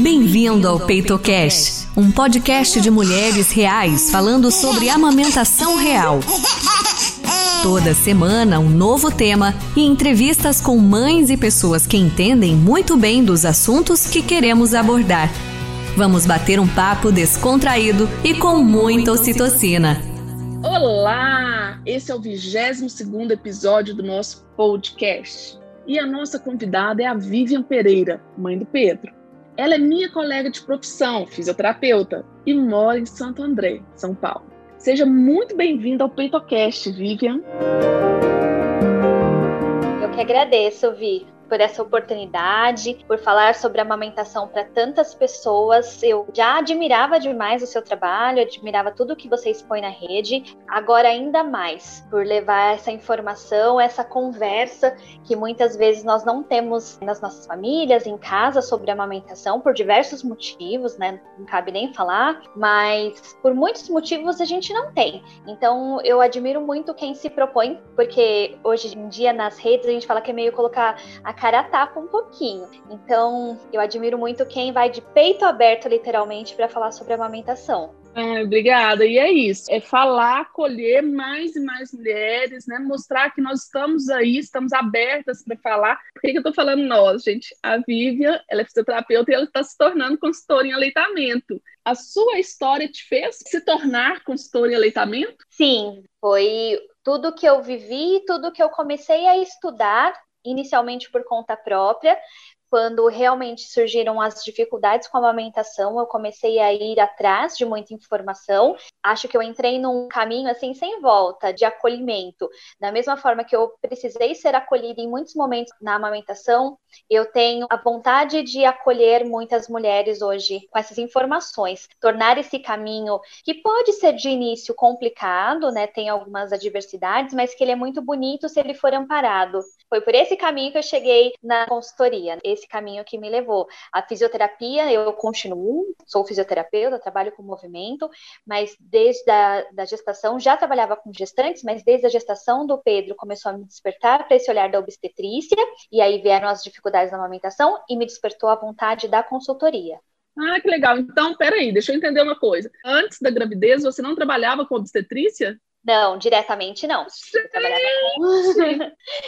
Bem-vindo ao PeitoCast, um podcast de mulheres reais falando sobre amamentação real. Toda semana, um novo tema e entrevistas com mães e pessoas que entendem muito bem dos assuntos que queremos abordar. Vamos bater um papo descontraído e com muita ocitocina. Olá! Esse é o 22 episódio do nosso podcast. E a nossa convidada é a Vivian Pereira, mãe do Pedro. Ela é minha colega de profissão, fisioterapeuta, e mora em Santo André, São Paulo. Seja muito bem-vinda ao PeitoCast, Vivian. Eu que agradeço, Vi por essa oportunidade, por falar sobre amamentação para tantas pessoas. Eu já admirava demais o seu trabalho, admirava tudo que você expõe na rede, agora ainda mais por levar essa informação, essa conversa que muitas vezes nós não temos nas nossas famílias, em casa, sobre amamentação, por diversos motivos, né? Não cabe nem falar, mas por muitos motivos a gente não tem. Então eu admiro muito quem se propõe, porque hoje em dia nas redes a gente fala que é meio colocar a cara tapa um pouquinho. Então, eu admiro muito quem vai de peito aberto, literalmente, para falar sobre amamentação. Obrigada. E é isso, é falar, acolher mais e mais mulheres, né? Mostrar que nós estamos aí, estamos abertas para falar. Por que, que eu estou falando nós, gente? A Vivian, ela é fisioterapeuta e ela está se tornando consultora em aleitamento. A sua história te fez se tornar consultora em aleitamento? Sim, foi tudo que eu vivi, tudo que eu comecei a estudar inicialmente por conta própria, quando realmente surgiram as dificuldades com a amamentação, eu comecei a ir atrás de muita informação. Acho que eu entrei num caminho assim sem volta de acolhimento. Da mesma forma que eu precisei ser acolhida em muitos momentos na amamentação, eu tenho a vontade de acolher muitas mulheres hoje com essas informações, tornar esse caminho que pode ser de início complicado, né? Tem algumas adversidades, mas que ele é muito bonito se ele for amparado. Foi por esse caminho que eu cheguei na consultoria caminho que me levou. A fisioterapia, eu continuo, sou fisioterapeuta, trabalho com movimento, mas desde a da gestação, já trabalhava com gestantes, mas desde a gestação do Pedro começou a me despertar para esse olhar da obstetrícia, e aí vieram as dificuldades da amamentação e me despertou a vontade da consultoria. Ah, que legal. Então, peraí, deixa eu entender uma coisa. Antes da gravidez, você não trabalhava com obstetrícia? Não, diretamente não. Com...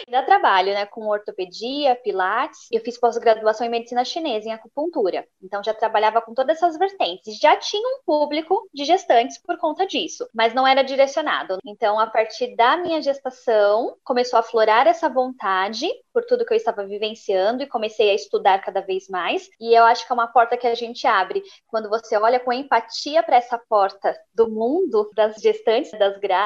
Ainda trabalho, né, com ortopedia, pilates. Eu fiz pós-graduação em medicina chinesa, em acupuntura. Então já trabalhava com todas essas vertentes. Já tinha um público de gestantes por conta disso, mas não era direcionado. Então, a partir da minha gestação, começou a florar essa vontade por tudo que eu estava vivenciando e comecei a estudar cada vez mais. E eu acho que é uma porta que a gente abre quando você olha com empatia para essa porta do mundo das gestantes, das grávidas,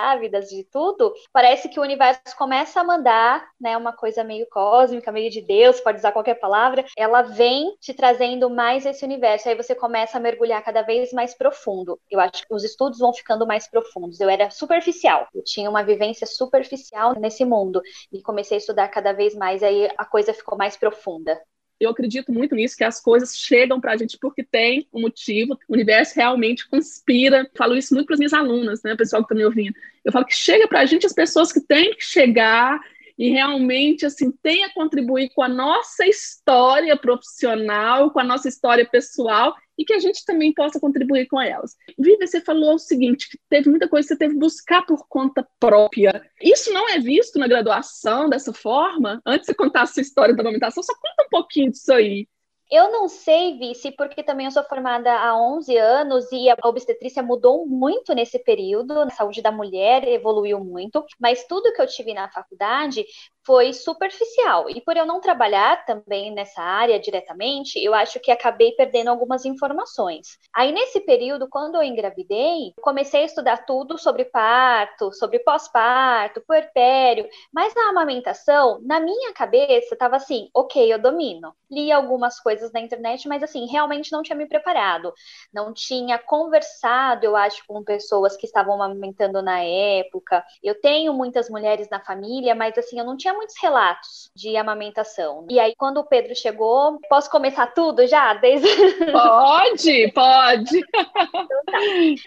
de tudo. Parece que o universo começa a mandar, né, uma coisa meio cósmica, meio de Deus, pode usar qualquer palavra. Ela vem te trazendo mais esse universo. Aí você começa a mergulhar cada vez mais profundo. Eu acho que os estudos vão ficando mais profundos. Eu era superficial. Eu tinha uma vivência superficial nesse mundo e comecei a estudar cada vez mais aí a coisa ficou mais profunda. Eu acredito muito nisso, que as coisas chegam para a gente porque tem um motivo, o universo realmente conspira. Falo isso muito para as minhas alunas, né, pessoal que está me ouvindo. Eu falo que chega para a gente as pessoas que têm que chegar e realmente assim tenha contribuir com a nossa história profissional, com a nossa história pessoal e que a gente também possa contribuir com elas. Viva, você falou o seguinte, que teve muita coisa que você teve que buscar por conta própria. Isso não é visto na graduação dessa forma? Antes de contar a sua história da amamentação, só pouquinho disso aí. Eu não sei, Vice, porque também eu sou formada há 11 anos e a obstetrícia mudou muito nesse período, a saúde da mulher evoluiu muito, mas tudo que eu tive na faculdade foi superficial. E por eu não trabalhar também nessa área diretamente, eu acho que acabei perdendo algumas informações. Aí nesse período, quando eu engravidei, comecei a estudar tudo sobre parto, sobre pós-parto, puerpério, mas na amamentação, na minha cabeça, estava assim, ok, eu domino. Li algumas coisas na internet, mas assim, realmente não tinha me preparado. Não tinha conversado, eu acho, com pessoas que estavam amamentando na época. Eu tenho muitas mulheres na família, mas assim, eu não tinha muitos relatos de amamentação. E aí, quando o Pedro chegou, posso começar tudo já? Desde... Pode, pode. Então, tá.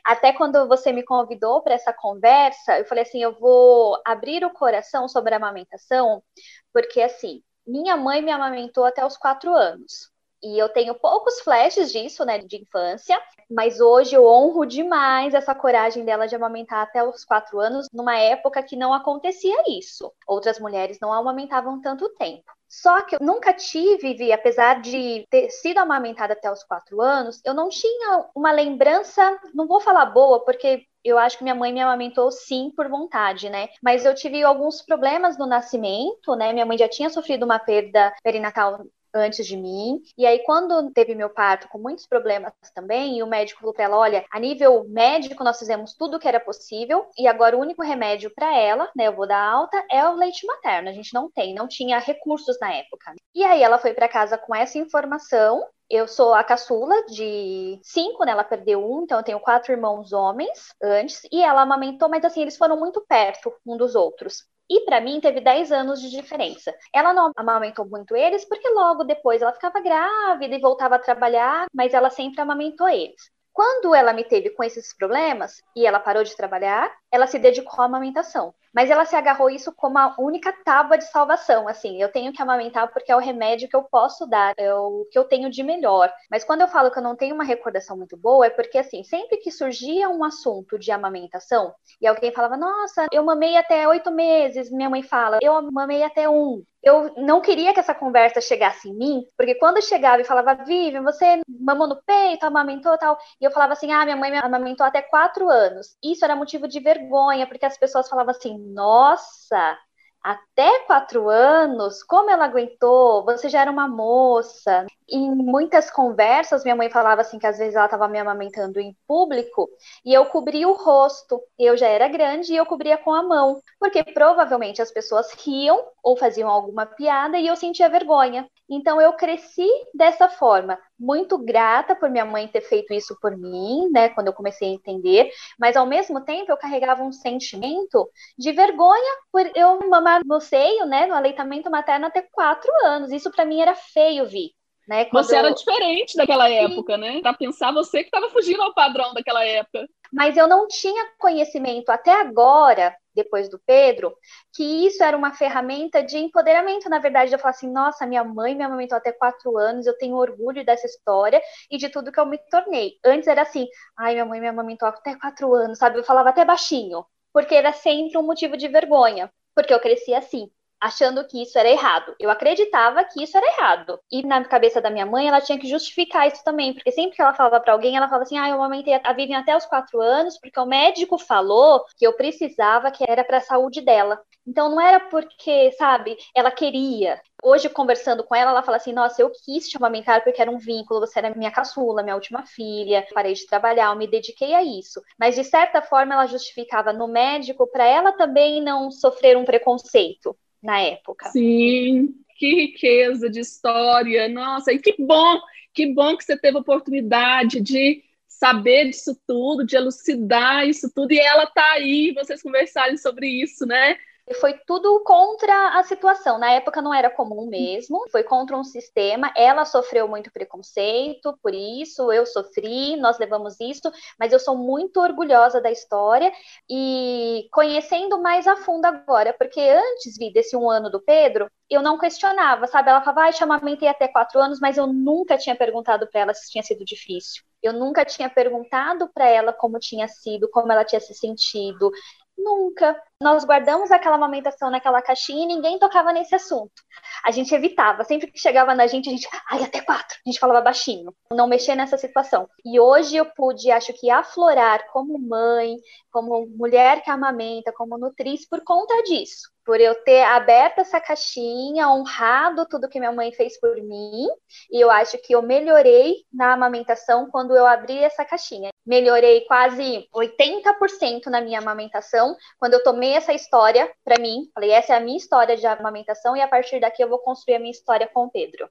Até quando você me convidou para essa conversa, eu falei assim: eu vou abrir o coração sobre a amamentação, porque assim, minha mãe me amamentou até os quatro anos. E eu tenho poucos flashes disso, né, de infância, mas hoje eu honro demais essa coragem dela de amamentar até os quatro anos, numa época que não acontecia isso. Outras mulheres não amamentavam tanto tempo. Só que eu nunca tive, Vi, apesar de ter sido amamentada até os quatro anos, eu não tinha uma lembrança, não vou falar boa, porque eu acho que minha mãe me amamentou sim por vontade, né? Mas eu tive alguns problemas no nascimento, né? Minha mãe já tinha sofrido uma perda perinatal antes de mim. E aí, quando teve meu parto com muitos problemas também, e o médico falou para ela: olha, a nível médico, nós fizemos tudo o que era possível, e agora o único remédio para ela, né, eu vou dar alta, é o leite materno. A gente não tem, não tinha recursos na época. E aí, ela foi para casa com essa informação. Eu sou a caçula de cinco, né? Ela perdeu um, então eu tenho quatro irmãos homens antes, e ela amamentou, mas assim, eles foram muito perto um dos outros. E para mim teve 10 anos de diferença. Ela não amamentou muito eles porque logo depois ela ficava grávida e voltava a trabalhar, mas ela sempre amamentou eles. Quando ela me teve com esses problemas e ela parou de trabalhar, ela se dedicou à amamentação. Mas ela se agarrou isso como a única tábua de salvação. Assim, eu tenho que amamentar porque é o remédio que eu posso dar, é o que eu tenho de melhor. Mas quando eu falo que eu não tenho uma recordação muito boa, é porque, assim, sempre que surgia um assunto de amamentação e alguém falava, nossa, eu mamei até oito meses, minha mãe fala, eu mamei até um eu não queria que essa conversa chegasse em mim, porque quando chegava e falava, Vivian, você mamou no peito, amamentou tal, e eu falava assim, ah, minha mãe me amamentou até quatro anos. Isso era motivo de vergonha, porque as pessoas falavam assim, nossa, até quatro anos, como ela aguentou? Você já era uma moça. Em muitas conversas, minha mãe falava assim que às vezes ela estava me amamentando em público e eu cobria o rosto. Eu já era grande e eu cobria com a mão, porque provavelmente as pessoas riam ou faziam alguma piada e eu sentia vergonha. Então eu cresci dessa forma, muito grata por minha mãe ter feito isso por mim, né, quando eu comecei a entender, mas ao mesmo tempo eu carregava um sentimento de vergonha por eu mamar no seio, né, no aleitamento materno até quatro anos. Isso para mim era feio, Vi. Né, você eu... era diferente daquela época, Sim. né? Para pensar você que estava fugindo ao padrão daquela época. Mas eu não tinha conhecimento até agora depois do Pedro, que isso era uma ferramenta de empoderamento, na verdade, eu falar assim, nossa, minha mãe me amamentou até quatro anos, eu tenho orgulho dessa história e de tudo que eu me tornei. Antes era assim, ai, minha mãe me amamentou até quatro anos, sabe? Eu falava até baixinho, porque era sempre um motivo de vergonha, porque eu cresci assim achando que isso era errado. Eu acreditava que isso era errado. E na cabeça da minha mãe, ela tinha que justificar isso também, porque sempre que ela falava para alguém, ela falava assim: ah, eu amamentei a Vivian até os quatro anos, porque o médico falou que eu precisava, que era para a saúde dela. Então não era porque, sabe, ela queria. Hoje, conversando com ela, ela fala assim: Nossa, eu quis te amamentar porque era um vínculo, você era minha caçula, minha última filha, parei de trabalhar, eu me dediquei a isso. Mas, de certa forma, ela justificava no médico para ela também não sofrer um preconceito na época. Sim, que riqueza de história. Nossa, e que bom, que bom que você teve a oportunidade de saber disso tudo, de elucidar isso tudo, e ela tá aí, vocês conversarem sobre isso, né? Foi tudo contra a situação. Na época não era comum mesmo, foi contra um sistema. Ela sofreu muito preconceito por isso, eu sofri, nós levamos isso, mas eu sou muito orgulhosa da história e conhecendo mais a fundo agora, porque antes vi desse um ano do Pedro, eu não questionava, sabe? Ela falava, ah, te amamentei até quatro anos, mas eu nunca tinha perguntado para ela se tinha sido difícil. Eu nunca tinha perguntado para ela como tinha sido, como ela tinha se sentido. Nunca. Nós guardamos aquela amamentação naquela caixinha e ninguém tocava nesse assunto. A gente evitava. Sempre que chegava na gente, a gente, ai, até quatro. A gente falava baixinho. Não mexer nessa situação. E hoje eu pude, acho que, aflorar como mãe, como mulher que amamenta, como nutriz, por conta disso por eu ter aberto essa caixinha, honrado tudo que minha mãe fez por mim, e eu acho que eu melhorei na amamentação quando eu abri essa caixinha. Melhorei quase 80% na minha amamentação quando eu tomei essa história para mim. Falei, essa é a minha história de amamentação e a partir daqui eu vou construir a minha história com o Pedro.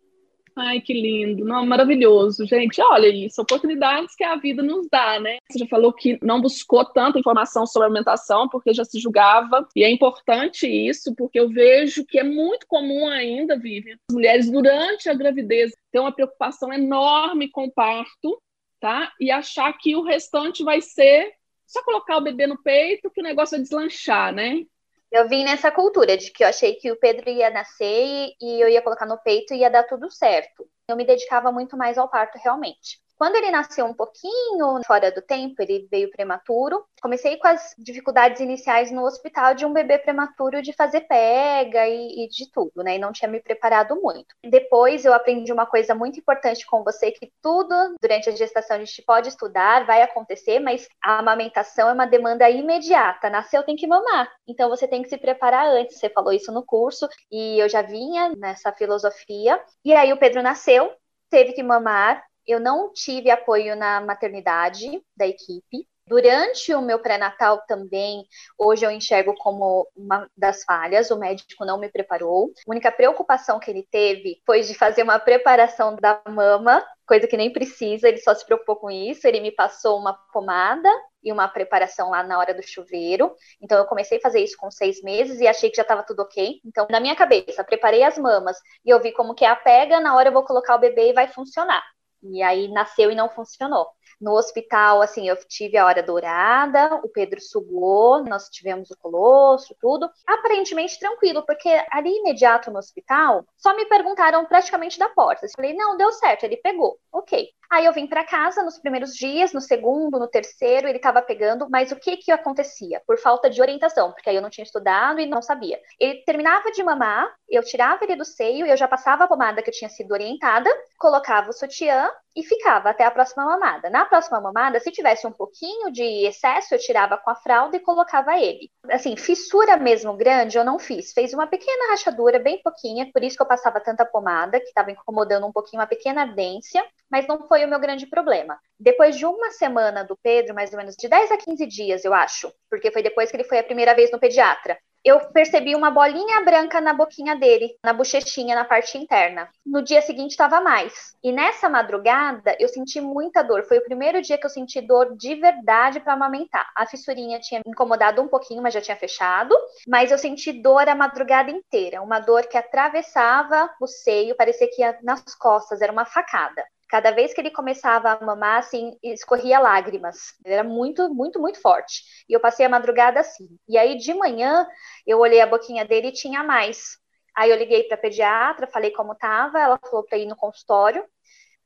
Ai, que lindo, não, maravilhoso, gente. Olha isso, oportunidades que a vida nos dá, né? Você já falou que não buscou tanta informação sobre alimentação porque já se julgava, e é importante isso, porque eu vejo que é muito comum ainda, Vivian, as mulheres durante a gravidez têm uma preocupação enorme com o parto, tá? E achar que o restante vai ser só colocar o bebê no peito que o negócio vai deslanchar, né? Eu vim nessa cultura de que eu achei que o Pedro ia nascer e eu ia colocar no peito e ia dar tudo certo. eu me dedicava muito mais ao parto realmente. Quando ele nasceu um pouquinho fora do tempo, ele veio prematuro. Comecei com as dificuldades iniciais no hospital de um bebê prematuro de fazer pega e, e, de tudo, né? E não tinha me preparado muito. Depois eu aprendi uma coisa muito importante com você que tudo durante a gestação a gente pode estudar, vai acontecer, mas a amamentação é uma demanda imediata. Nasceu tem que mamar. Então você tem que se preparar antes. Você falou isso no curso e eu já vinha nessa filosofia. E aí o Pedro nasceu, teve que mamar, eu não tive apoio na maternidade da equipe. Durante o meu pré-natal também, hoje eu enxergo como uma das falhas, o médico não me preparou. A única preocupação que ele teve foi de fazer uma preparação da mama, coisa que nem precisa, ele só se preocupou com isso. Ele me passou uma pomada e uma preparação lá na hora do chuveiro. Então, eu comecei a fazer isso com seis meses e achei que já estava tudo ok. Então, na minha cabeça, preparei as mamas e eu vi como que é a pega, na hora eu vou colocar o bebê e vai funcionar. E aí nasceu e não funcionou. No hospital, assim, eu tive a hora dourada, o Pedro sugou, nós tivemos o colosso, tudo. Aparentemente tranquilo, porque ali imediato no hospital, só me perguntaram praticamente da porta. Eu falei, não, deu certo, ele pegou. Ok. Aí eu vim para casa nos primeiros dias, no segundo, no terceiro, ele estava pegando, mas o que que acontecia? Por falta de orientação, porque aí eu não tinha estudado e não sabia. Ele terminava de mamar, eu tirava ele do seio, eu já passava a pomada que eu tinha sido orientada, colocava o sutiã e ficava até a próxima mamada. Na próxima mamada, se tivesse um pouquinho de excesso, eu tirava com a fralda e colocava ele. Assim, fissura mesmo grande eu não fiz. Fez uma pequena rachadura, bem pouquinha, por isso que eu passava tanta pomada, que estava incomodando um pouquinho, uma pequena ardência, mas não foi o meu grande problema. Depois de uma semana do Pedro, mais ou menos de 10 a 15 dias, eu acho, porque foi depois que ele foi a primeira vez no pediatra, eu percebi uma bolinha branca na boquinha dele, na bochechinha, na parte interna. No dia seguinte estava mais. E nessa madrugada eu senti muita dor. Foi o primeiro dia que eu senti dor de verdade para amamentar. A fissurinha tinha me incomodado um pouquinho, mas já tinha fechado. Mas eu senti dor a madrugada inteira, uma dor que atravessava o seio, parecia que ia nas costas, era uma facada. Cada vez que ele começava a mamar, assim, escorria lágrimas. Ele era muito, muito, muito forte. E eu passei a madrugada assim. E aí, de manhã, eu olhei a boquinha dele e tinha mais. Aí eu liguei para a pediatra, falei como estava, ela falou para ir no consultório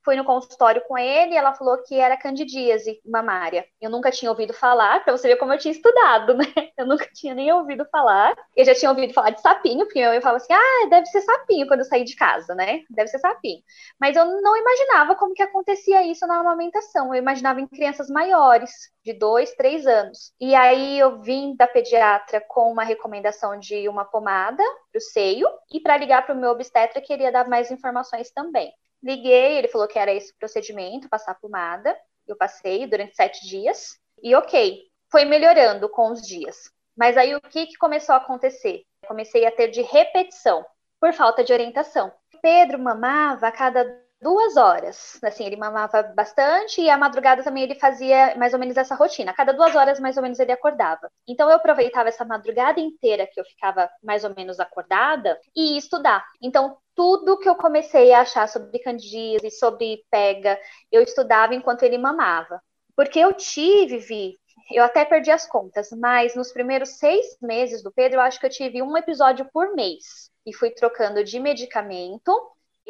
fui no consultório com ele ela falou que era candidíase mamária. Eu nunca tinha ouvido falar, para você ver como eu tinha estudado, né? Eu nunca tinha nem ouvido falar. Eu já tinha ouvido falar de sapinho, porque eu falava assim, ah, deve ser sapinho quando eu saí de casa, né? Deve ser sapinho. Mas eu não imaginava como que acontecia isso na amamentação. Eu imaginava em crianças maiores, de dois, três anos. E aí eu vim da pediatra com uma recomendação de uma pomada para o seio e para ligar para o meu obstetra queria dar mais informações também. Liguei, ele falou que era esse procedimento, passar pomada. Eu passei durante sete dias. E ok, foi melhorando com os dias. Mas aí o que, que começou a acontecer? Comecei a ter de repetição, por falta de orientação. Pedro mamava a cada duas horas. Assim, ele mamava bastante e à madrugada também ele fazia mais ou menos essa rotina. A cada duas horas, mais ou menos, ele acordava. Então eu aproveitava essa madrugada inteira que eu ficava mais ou menos acordada e ia estudar. Então, tudo que eu comecei a achar sobre candidíase, sobre pega, eu estudava enquanto ele mamava. Porque eu tive, Vi, eu até perdi as contas, mas nos primeiros seis meses do Pedro, eu acho que eu tive um episódio por mês. E fui trocando de medicamento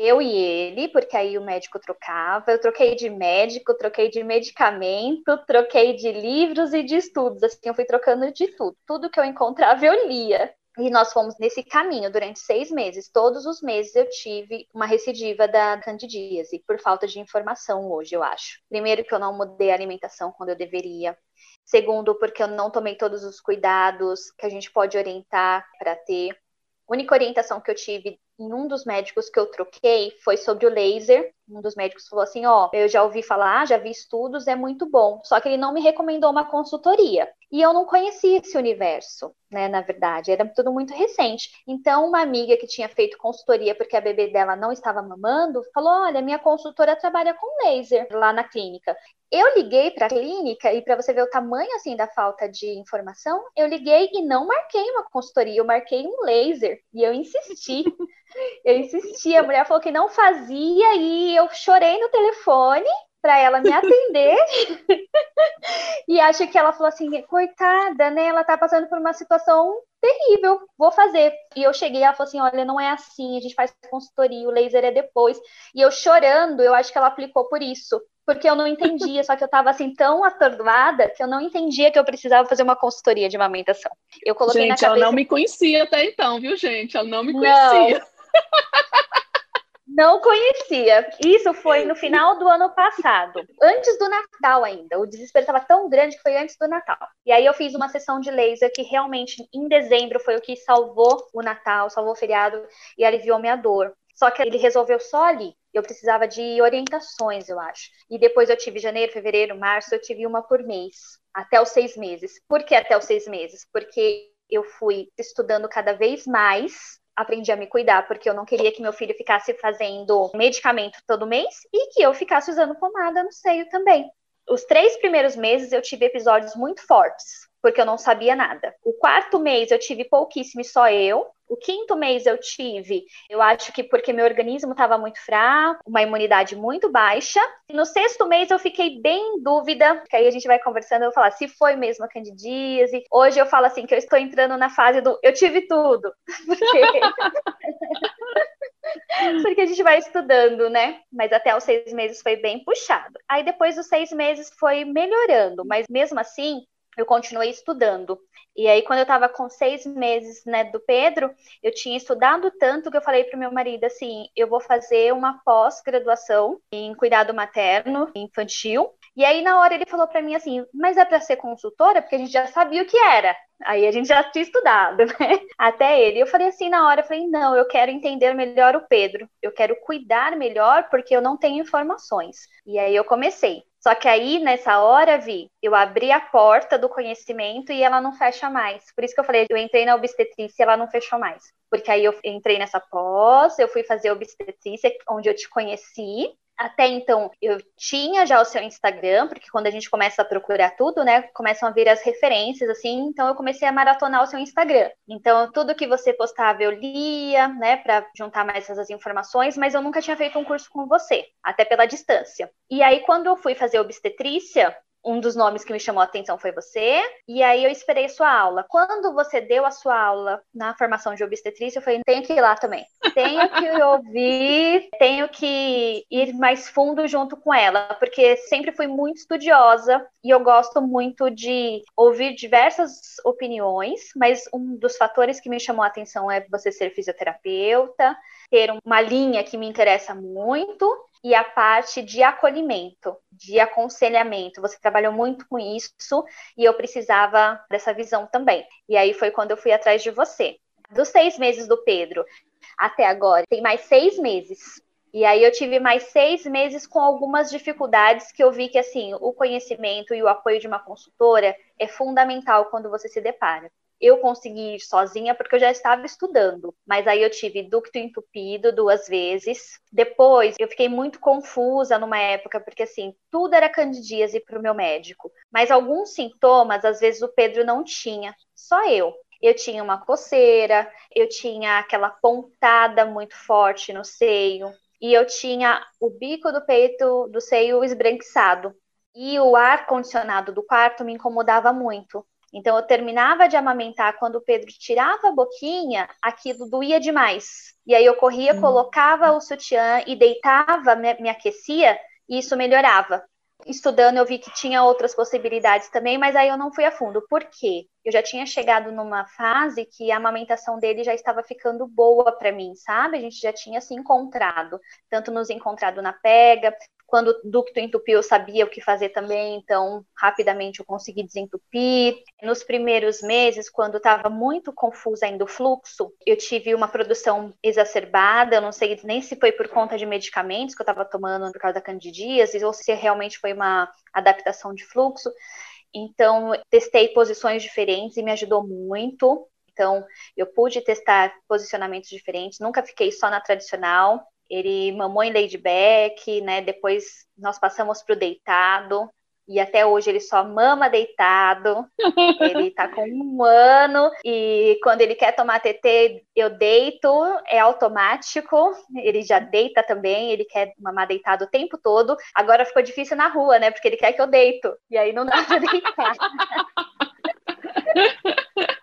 eu e ele, porque aí o médico trocava. Eu troquei de médico, troquei de medicamento, troquei de livros e de estudos. Assim, eu fui trocando de tudo. Tudo que eu encontrava, eu lia. E nós fomos nesse caminho durante seis meses. Todos os meses eu tive uma recidiva da candidíase, por falta de informação hoje, eu acho. Primeiro, que eu não mudei a alimentação quando eu deveria. Segundo, porque eu não tomei todos os cuidados que a gente pode orientar para ter. A única orientação que eu tive em um dos médicos que eu troquei foi sobre o laser. Um dos médicos falou assim: Ó, eu já ouvi falar, já vi estudos, é muito bom. Só que ele não me recomendou uma consultoria. E eu não conhecia esse universo, né? Na verdade, era tudo muito recente. Então, uma amiga que tinha feito consultoria porque a bebê dela não estava mamando, falou: Olha, minha consultora trabalha com laser lá na clínica. Eu liguei para a clínica e para você ver o tamanho assim da falta de informação, eu liguei e não marquei uma consultoria, eu marquei um laser e eu insisti. Eu insisti, a mulher falou que não fazia e eu chorei no telefone para ela me atender. e acho que ela falou assim, coitada, né? Ela tá passando por uma situação terrível, vou fazer. E eu cheguei, ela falou assim: olha, não é assim, a gente faz consultoria, o laser é depois. E eu chorando, eu acho que ela aplicou por isso. Porque eu não entendia, só que eu tava assim tão atordoada que eu não entendia que eu precisava fazer uma consultoria de amamentação. Eu coloquei gente, na cabeça. Ela não me conhecia até então, viu, gente? Ela não me conhecia. Não. Não conhecia. Isso foi no final do ano passado, antes do Natal ainda. O desespero estava tão grande que foi antes do Natal. E aí eu fiz uma sessão de laser que realmente em dezembro foi o que salvou o Natal, salvou o feriado e aliviou minha dor. Só que ele resolveu só ali. Eu precisava de orientações, eu acho. E depois eu tive janeiro, fevereiro, março, eu tive uma por mês, até os seis meses. Por que até os seis meses? Porque eu fui estudando cada vez mais aprendi a me cuidar, porque eu não queria que meu filho ficasse fazendo medicamento todo mês e que eu ficasse usando pomada no seio também. Os três primeiros meses eu tive episódios muito fortes, porque eu não sabia nada. O quarto mês eu tive pouquíssimo, só eu. O quinto mês eu tive, eu acho que porque meu organismo estava muito fraco, uma imunidade muito baixa. E no sexto mês eu fiquei bem em dúvida, aí a gente vai conversando, eu vou falar se foi mesmo a candidíase. Hoje eu falo assim que eu estou entrando na fase do eu tive tudo. Porque porque a gente vai estudando, né? Mas até os seis meses foi bem puxado. Aí depois dos seis meses foi melhorando, mas mesmo assim eu continuei estudando. E aí, quando eu estava com seis meses né, do Pedro, eu tinha estudado tanto que eu falei para o meu marido assim: eu vou fazer uma pós-graduação em cuidado materno infantil. E aí, na hora, ele falou para mim assim: mas é para ser consultora? Porque a gente já sabia o que era. Aí a gente já tinha estudado, né? Até ele. Eu falei assim na hora, eu falei, não, eu quero entender melhor o Pedro. Eu quero cuidar melhor porque eu não tenho informações. E aí eu comecei. Só que aí, nessa hora, Vi, eu abri a porta do conhecimento e ela não fecha mais. Por isso que eu falei, eu entrei na obstetrícia e ela não fechou mais. Porque aí eu entrei nessa pós, eu fui fazer obstetrícia, onde eu te conheci, até então eu tinha já o seu Instagram, porque quando a gente começa a procurar tudo, né, começam a vir as referências, assim, então eu comecei a maratonar o seu Instagram. Então, tudo que você postava eu lia, né, para juntar mais essas informações, mas eu nunca tinha feito um curso com você, até pela distância. E aí, quando eu fui fazer obstetrícia, um dos nomes que me chamou a atenção foi você, e aí eu esperei sua aula. Quando você deu a sua aula na formação de obstetrícia, eu falei, tenho que ir lá também. Tenho que ouvir, tenho que ir mais fundo junto com ela, porque sempre fui muito estudiosa e eu gosto muito de ouvir diversas opiniões, mas um dos fatores que me chamou a atenção é você ser fisioterapeuta, ter uma linha que me interessa muito e a parte de acolhimento, de aconselhamento. Você trabalhou muito com isso e eu precisava dessa visão também. E aí foi quando eu fui atrás de você. Dos seis meses do Pedro até agora, tem mais seis meses. E aí eu tive mais seis meses com algumas dificuldades que eu vi que assim o conhecimento e o apoio de uma consultora é fundamental quando você se depara eu consegui ir sozinha porque eu já estava estudando, mas aí eu tive ducto entupido duas vezes. Depois eu fiquei muito confusa numa época porque assim, tudo era candidíase para o meu médico, mas alguns sintomas às vezes o Pedro não tinha, só eu. Eu tinha uma coceira, eu tinha aquela pontada muito forte no seio, e eu tinha o bico do peito do seio esbranquiçado. E o ar condicionado do quarto me incomodava muito. Então, eu terminava de amamentar, quando o Pedro tirava a boquinha, aquilo doía demais. E aí eu corria, hum. colocava o sutiã e deitava, me, me aquecia, e isso melhorava. Estudando, eu vi que tinha outras possibilidades também, mas aí eu não fui a fundo. Por quê? Eu já tinha chegado numa fase que a amamentação dele já estava ficando boa para mim, sabe? A gente já tinha se encontrado, tanto nos encontrado na pega, quando o ducto entupiu, eu sabia o que fazer também, então rapidamente eu consegui desentupir. Nos primeiros meses, quando estava muito confusa ainda o fluxo, eu tive uma produção exacerbada, eu não sei nem se foi por conta de medicamentos que eu estava tomando por causa da candidíase, ou se realmente foi uma adaptação de fluxo. Então, testei posições diferentes e me ajudou muito. Então, eu pude testar posicionamentos diferentes, nunca fiquei só na tradicional. Ele mamou em laidback, né? Depois nós passamos para o deitado. e até hoje ele só mama deitado. ele tá com um ano e quando ele quer tomar TT, eu deito, é automático. Ele já deita também, ele quer mamar deitado o tempo todo. Agora ficou difícil na rua, né? Porque ele quer que eu deito. E aí não dá pra deitar.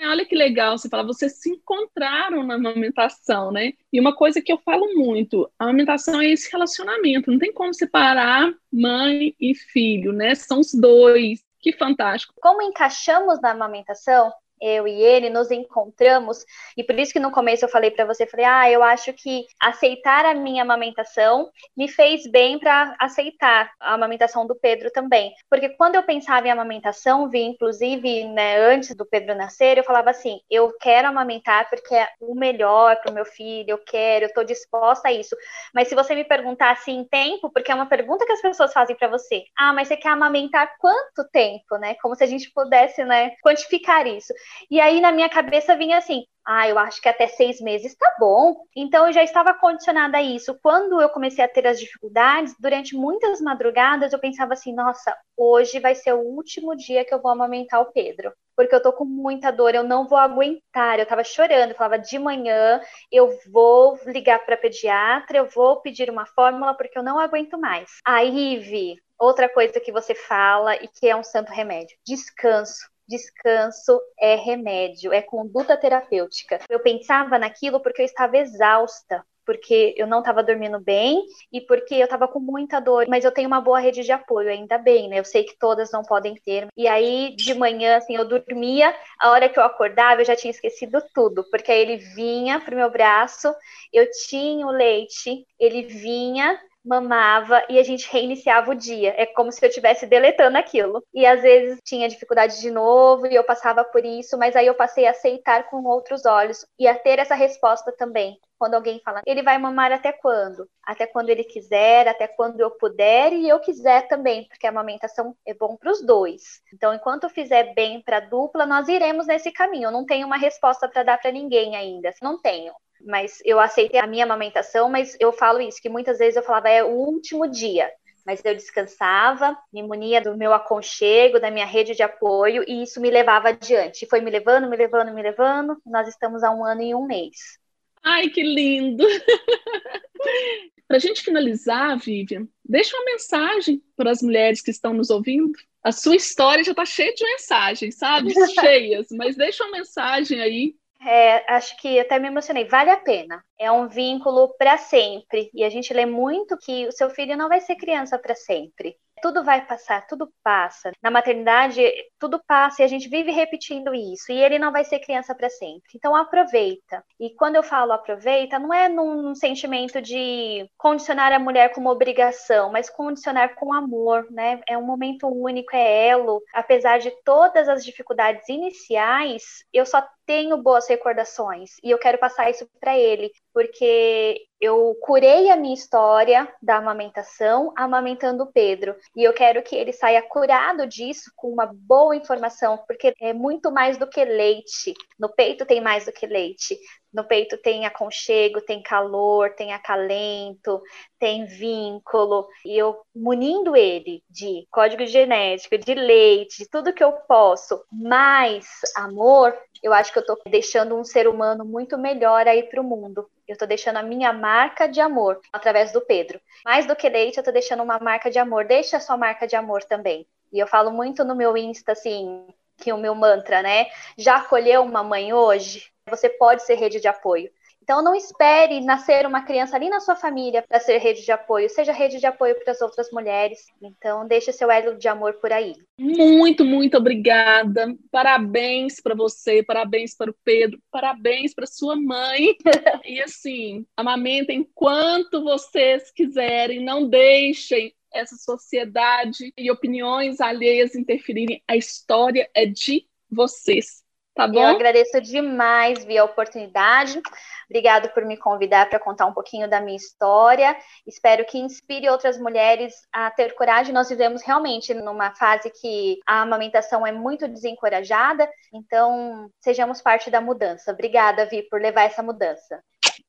Olha que legal você falar, vocês se encontraram na amamentação, né? E uma coisa que eu falo muito, a amamentação é esse relacionamento, não tem como separar mãe e filho, né? São os dois. Que fantástico. Como encaixamos na amamentação? Eu e ele nos encontramos, e por isso que no começo eu falei para você, falei: "Ah, eu acho que aceitar a minha amamentação me fez bem para aceitar a amamentação do Pedro também". Porque quando eu pensava em amamentação, vi inclusive, né, antes do Pedro nascer, eu falava assim: "Eu quero amamentar porque é o melhor para o meu filho, eu quero, eu estou disposta a isso". Mas se você me perguntar assim em tempo, porque é uma pergunta que as pessoas fazem para você: "Ah, mas você quer amamentar quanto tempo, né?" Como se a gente pudesse, né, quantificar isso. E aí na minha cabeça vinha assim: ah, eu acho que até seis meses tá bom. Então eu já estava condicionada a isso. Quando eu comecei a ter as dificuldades, durante muitas madrugadas eu pensava assim: nossa, hoje vai ser o último dia que eu vou amamentar o Pedro. Porque eu tô com muita dor, eu não vou aguentar. Eu tava chorando, eu falava de manhã, eu vou ligar para pediatra, eu vou pedir uma fórmula porque eu não aguento mais. Aí, Vi, outra coisa que você fala e que é um santo remédio: descanso descanso é remédio, é conduta terapêutica. Eu pensava naquilo porque eu estava exausta, porque eu não estava dormindo bem e porque eu estava com muita dor, mas eu tenho uma boa rede de apoio, ainda bem, né? Eu sei que todas não podem ter. E aí, de manhã, assim, eu dormia, a hora que eu acordava, eu já tinha esquecido tudo, porque aí ele vinha pro meu braço, eu tinha o leite, ele vinha, mamava e a gente reiniciava o dia. É como se eu estivesse deletando aquilo. E às vezes tinha dificuldade de novo e eu passava por isso, mas aí eu passei a aceitar com outros olhos e a ter essa resposta também. Quando alguém fala, ele vai mamar até quando? Até quando ele quiser, até quando eu puder e eu quiser também, porque a amamentação é bom para os dois. Então, enquanto fizer bem para a dupla, nós iremos nesse caminho. Eu não tenho uma resposta para dar para ninguém ainda. Não tenho mas eu aceitei a minha amamentação, mas eu falo isso, que muitas vezes eu falava, é o último dia. Mas eu descansava, me munia do meu aconchego, da minha rede de apoio, e isso me levava adiante. Foi me levando, me levando, me levando. Nós estamos há um ano e um mês. Ai, que lindo! para a gente finalizar, Vivian, deixa uma mensagem para as mulheres que estão nos ouvindo. A sua história já está cheia de mensagens, sabe? Cheias, mas deixa uma mensagem aí é, acho que até me emocionei, vale a pena. É um vínculo para sempre. E a gente lê muito que o seu filho não vai ser criança para sempre tudo vai passar, tudo passa. Na maternidade, tudo passa e a gente vive repetindo isso. E ele não vai ser criança para sempre. Então, aproveita. E quando eu falo aproveita, não é num sentimento de condicionar a mulher com uma obrigação, mas condicionar com amor, né? É um momento único, é elo. Apesar de todas as dificuldades iniciais, eu só tenho boas recordações e eu quero passar isso para ele, porque eu curei a minha história da amamentação amamentando o Pedro. E eu quero que ele saia curado disso com uma boa informação, porque é muito mais do que leite. No peito tem mais do que leite. No peito tem aconchego, tem calor, tem acalento, tem vínculo. E eu munindo ele de código genético, de leite, de tudo que eu posso, mais amor, eu acho que eu estou deixando um ser humano muito melhor aí para o mundo. Eu estou deixando a minha marca de amor através do Pedro. Mais do que leite, eu estou deixando uma marca de amor. Deixa a sua marca de amor também. E eu falo muito no meu Insta, assim, que o meu mantra, né? Já acolheu uma mãe hoje? Você pode ser rede de apoio. Então, não espere nascer uma criança ali na sua família para ser rede de apoio. Seja rede de apoio para as outras mulheres. Então, deixe seu elo de amor por aí. Muito, muito obrigada. Parabéns para você, parabéns para o Pedro, parabéns para sua mãe. e assim, amamentem enquanto vocês quiserem. Não deixem essa sociedade e opiniões alheias interferirem. A história é de vocês. Tá bom? Eu agradeço demais, Vi, a oportunidade. Obrigado por me convidar para contar um pouquinho da minha história. Espero que inspire outras mulheres a ter coragem. Nós vivemos realmente numa fase que a amamentação é muito desencorajada, então sejamos parte da mudança. Obrigada, Vi, por levar essa mudança.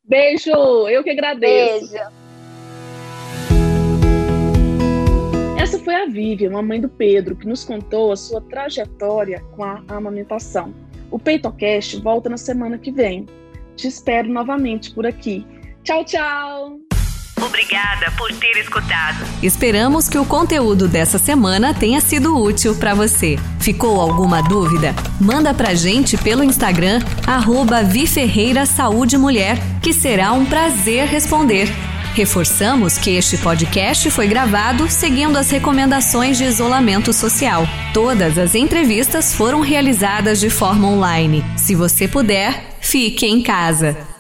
Beijo, eu que agradeço. Beijo. Foi a Vivian, uma mãe do Pedro, que nos contou a sua trajetória com a amamentação. O PeitoCast volta na semana que vem. Te espero novamente por aqui. Tchau, tchau! Obrigada por ter escutado. Esperamos que o conteúdo dessa semana tenha sido útil para você. Ficou alguma dúvida? Manda pra gente pelo Instagram, arroba Mulher, que será um prazer responder. Reforçamos que este podcast foi gravado seguindo as recomendações de isolamento social. Todas as entrevistas foram realizadas de forma online. Se você puder, fique em casa.